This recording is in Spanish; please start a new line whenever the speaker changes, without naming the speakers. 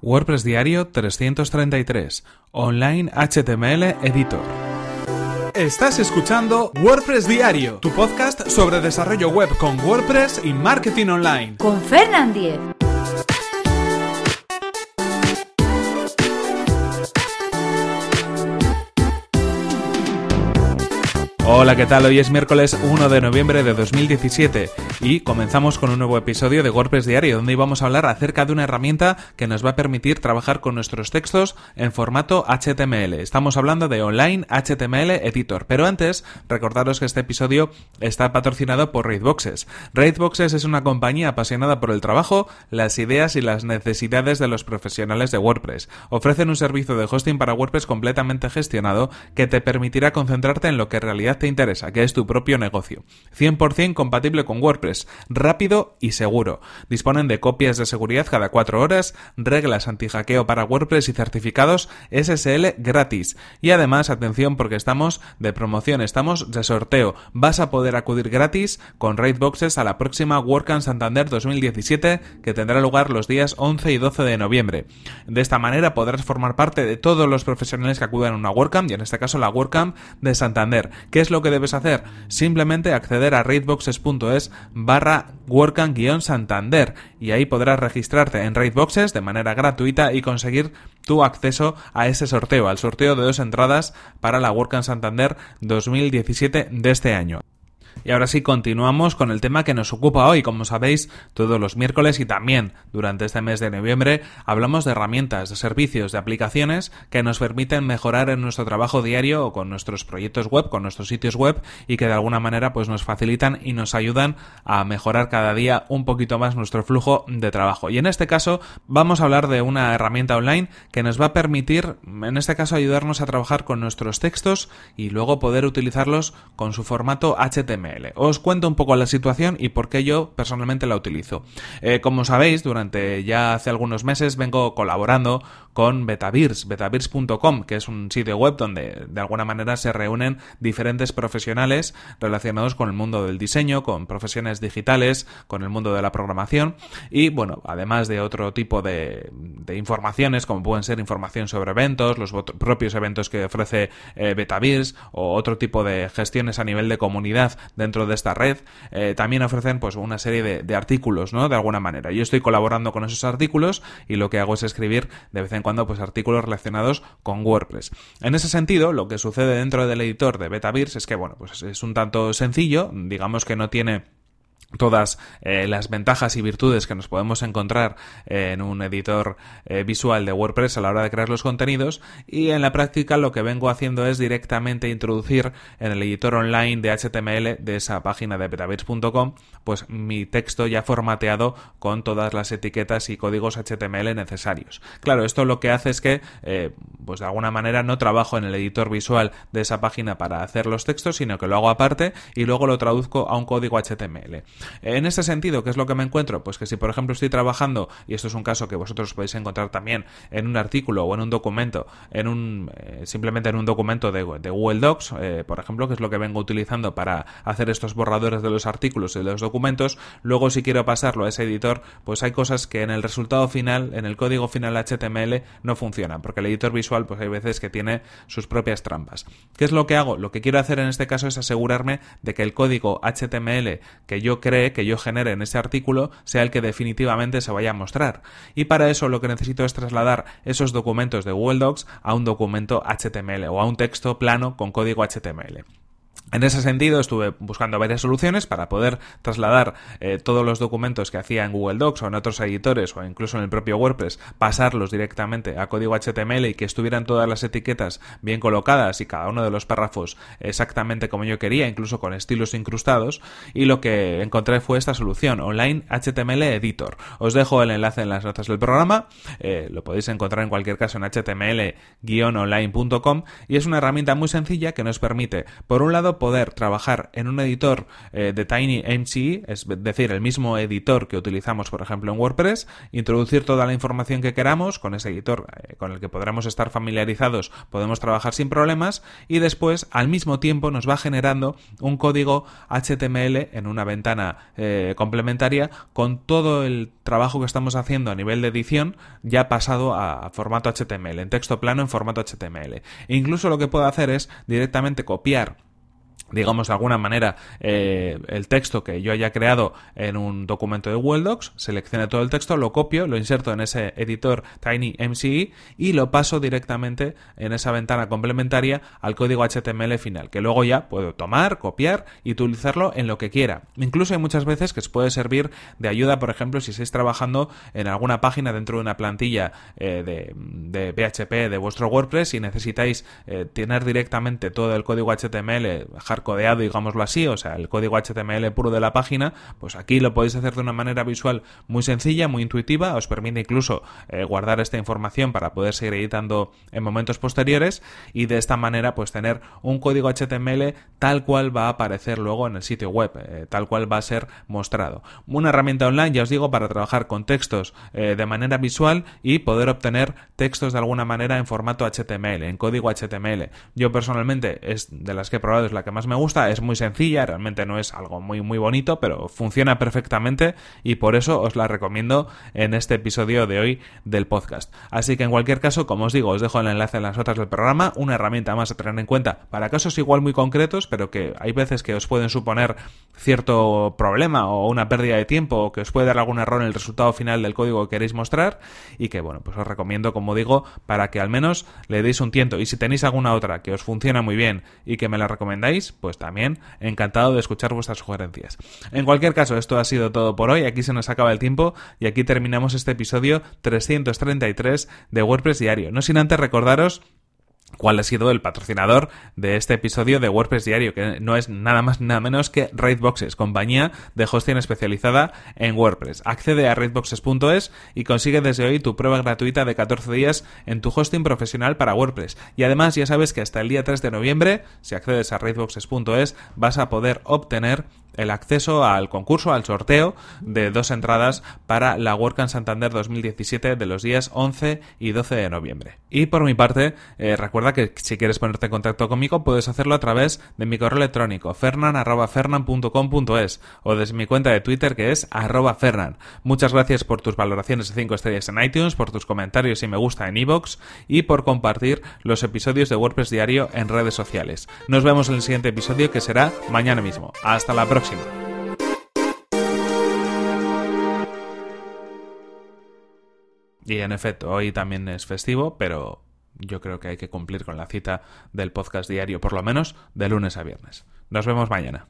WordPress Diario 333 Online HTML Editor. Estás escuchando WordPress Diario, tu podcast sobre desarrollo web con WordPress y marketing online.
Con Fernand Diez.
Hola, ¿qué tal? Hoy es miércoles 1 de noviembre de 2017 y comenzamos con un nuevo episodio de WordPress Diario donde vamos a hablar acerca de una herramienta que nos va a permitir trabajar con nuestros textos en formato HTML. Estamos hablando de Online HTML Editor, pero antes recordaros que este episodio está patrocinado por Raidboxes. Raidboxes es una compañía apasionada por el trabajo, las ideas y las necesidades de los profesionales de WordPress. Ofrecen un servicio de hosting para WordPress completamente gestionado que te permitirá concentrarte en lo que en realidad te interesa, que es tu propio negocio. 100% compatible con WordPress, rápido y seguro. Disponen de copias de seguridad cada 4 horas, reglas anti-hackeo para WordPress y certificados SSL gratis. Y además, atención porque estamos de promoción, estamos de sorteo. Vas a poder acudir gratis con Raidboxes a la próxima WordCamp Santander 2017 que tendrá lugar los días 11 y 12 de noviembre. De esta manera podrás formar parte de todos los profesionales que acudan a una WordCamp y en este caso la WordCamp de Santander. ¿Qué es lo que debes hacer? Simplemente acceder a raidboxes.es barra WordCamp-Santander y ahí podrás registrarte en Raidboxes de manera gratuita y conseguir tu acceso a ese sorteo, al sorteo de dos entradas para la WordCamp Santander 2017 de este año. Y ahora sí, continuamos con el tema que nos ocupa hoy. Como sabéis, todos los miércoles y también durante este mes de noviembre hablamos de herramientas, de servicios, de aplicaciones que nos permiten mejorar en nuestro trabajo diario o con nuestros proyectos web, con nuestros sitios web y que de alguna manera pues nos facilitan y nos ayudan a mejorar cada día un poquito más nuestro flujo de trabajo. Y en este caso vamos a hablar de una herramienta online que nos va a permitir, en este caso, ayudarnos a trabajar con nuestros textos y luego poder utilizarlos con su formato HTML. Os cuento un poco la situación y por qué yo personalmente la utilizo. Eh, como sabéis, durante ya hace algunos meses vengo colaborando con Betavirs, betavirs.com, que es un sitio web donde de alguna manera se reúnen diferentes profesionales relacionados con el mundo del diseño, con profesiones digitales, con el mundo de la programación y bueno, además de otro tipo de, informaciones como pueden ser información sobre eventos, los propios eventos que ofrece eh, Betavirs o otro tipo de gestiones a nivel de comunidad dentro de esta red, eh, también ofrecen pues una serie de, artículos, ¿no? De alguna manera. Yo estoy colaborando con esos artículos y lo que hago es escribir de vez en cuando pues artículos relacionados con WordPress. En ese sentido, lo que sucede dentro del editor de Betavirs es que, bueno, pues es un tanto sencillo, digamos que no tiene todas eh, las ventajas y virtudes que nos podemos encontrar en un editor eh, visual de WordPress a la hora de crear los contenidos y en la práctica lo que vengo haciendo es directamente introducir en el editor online de HTML de esa página de betabits.com pues mi texto ya formateado con todas las etiquetas y códigos HTML necesarios. Claro, esto lo que hace es que eh, pues de alguna manera no trabajo en el editor visual de esa página para hacer los textos, sino que lo hago aparte y luego lo traduzco a un código HTML. En este sentido, ¿qué es lo que me encuentro? Pues que si por ejemplo estoy trabajando, y esto es un caso que vosotros podéis encontrar también en un artículo o en un documento, en un eh, simplemente en un documento de, Google Docs, eh, por ejemplo, que es lo que vengo utilizando para hacer estos borradores de los artículos y de los documentos, luego si quiero pasarlo a ese editor, pues hay cosas que en el resultado final, en el código final HTML, no funcionan, porque el editor visual, pues hay veces que tiene sus propias trampas. ¿Qué es lo que hago? Lo que quiero hacer en este caso es asegurarme de que el código HTML que yo cree, que yo genere en ese artículo, sea el que definitivamente se vaya a mostrar. Y para eso lo que necesito es trasladar esos documentos de Google Docs a un documento HTML o a un texto plano con código HTML. En ese sentido, estuve buscando varias soluciones para poder trasladar eh, todos los documentos que hacía en Google Docs o en otros editores o incluso en el propio WordPress, pasarlos directamente a código HTML y que estuvieran todas las etiquetas bien colocadas y cada uno de los párrafos exactamente como yo quería, incluso con estilos incrustados. Y lo que encontré fue esta solución, Online HTML Editor. Os dejo el enlace en las notas del programa, eh, lo podéis encontrar en cualquier caso en html-online.com y es una herramienta muy sencilla que nos permite, por un lado, poder trabajar en un editor eh, de TinyMCE, es decir, el mismo editor que utilizamos, por ejemplo, en WordPress, introducir toda la información que queramos con ese editor eh, con el que podremos estar familiarizados, podemos trabajar sin problemas y después, al mismo tiempo, nos va generando un código HTML en una ventana eh, complementaria con todo el trabajo que estamos haciendo a nivel de edición ya pasado a formato HTML, en texto plano en formato HTML. E incluso lo que puedo hacer es directamente copiar digamos de alguna manera eh, el texto que yo haya creado en un documento de Google Docs, seleccione todo el texto, lo copio, lo inserto en ese editor TinyMCE y lo paso directamente en esa ventana complementaria al código HTML final, que luego ya puedo tomar, copiar y utilizarlo en lo que quiera. Incluso hay muchas veces que os puede servir de ayuda, por ejemplo, si estáis trabajando en alguna página dentro de una plantilla eh, de, de, PHP de vuestro WordPress y necesitáis eh, tener directamente todo el código HTML, codeado, digámoslo así, o sea, el código HTML puro de la página, pues aquí lo podéis hacer de una manera visual muy sencilla, muy intuitiva, os permite incluso eh, guardar esta información para poder seguir editando en momentos posteriores y de esta manera pues tener un código HTML tal cual va a aparecer luego en el sitio web, eh, tal cual va a ser mostrado. Una herramienta online, ya os digo, para trabajar con textos eh, de manera visual y poder obtener textos de alguna manera en formato HTML, en código HTML. Yo personalmente es de las que he probado, es la que más me gusta, es muy sencilla, realmente no es algo muy muy bonito, pero funciona perfectamente y por eso os la recomiendo en este episodio de hoy del podcast. Así que en cualquier caso, como os digo, os dejo el enlace en las notas del programa, una herramienta más a tener en cuenta para casos igual muy concretos, pero que hay veces que os pueden suponer cierto problema o una pérdida de tiempo o que os puede dar algún error en el resultado final del código que queréis mostrar y que bueno, pues os recomiendo, como digo, para que al menos le deis un tiento y si tenéis alguna otra que os funciona muy bien y que me la recomendáis, pues también encantado de escuchar vuestras sugerencias. En cualquier caso, esto ha sido todo por hoy, aquí se nos acaba el tiempo y aquí terminamos este episodio 333 de WordPress Diario. No sin antes recordaros cuál ha sido el patrocinador de este episodio de WordPress Diario, que no es nada más nada menos que Raidboxes, compañía de hosting especializada en WordPress. Accede a raidboxes.es y consigue desde hoy tu prueba gratuita de 14 días en tu hosting profesional para WordPress. Y además ya sabes que hasta el día 3 de noviembre, si accedes a raidboxes.es, vas a poder obtener el acceso al concurso, al sorteo de dos entradas para la WordCamp Santander 2017 de los días 11 y 12 de noviembre. Y por mi parte, eh, recuerda que si quieres ponerte en contacto conmigo puedes hacerlo a través de mi correo electrónico fernan.fernan.com.es o desde mi cuenta de Twitter que es arroba fernan. Muchas gracias por tus valoraciones de 5 estrellas en iTunes, por tus comentarios y me gusta en iVoox y por compartir los episodios de WordPress Diario en redes sociales. Nos vemos en el siguiente episodio que será mañana mismo. Hasta la Y en efecto, hoy también es festivo, pero yo creo que hay que cumplir con la cita del podcast diario, por lo menos de lunes a viernes. Nos vemos mañana.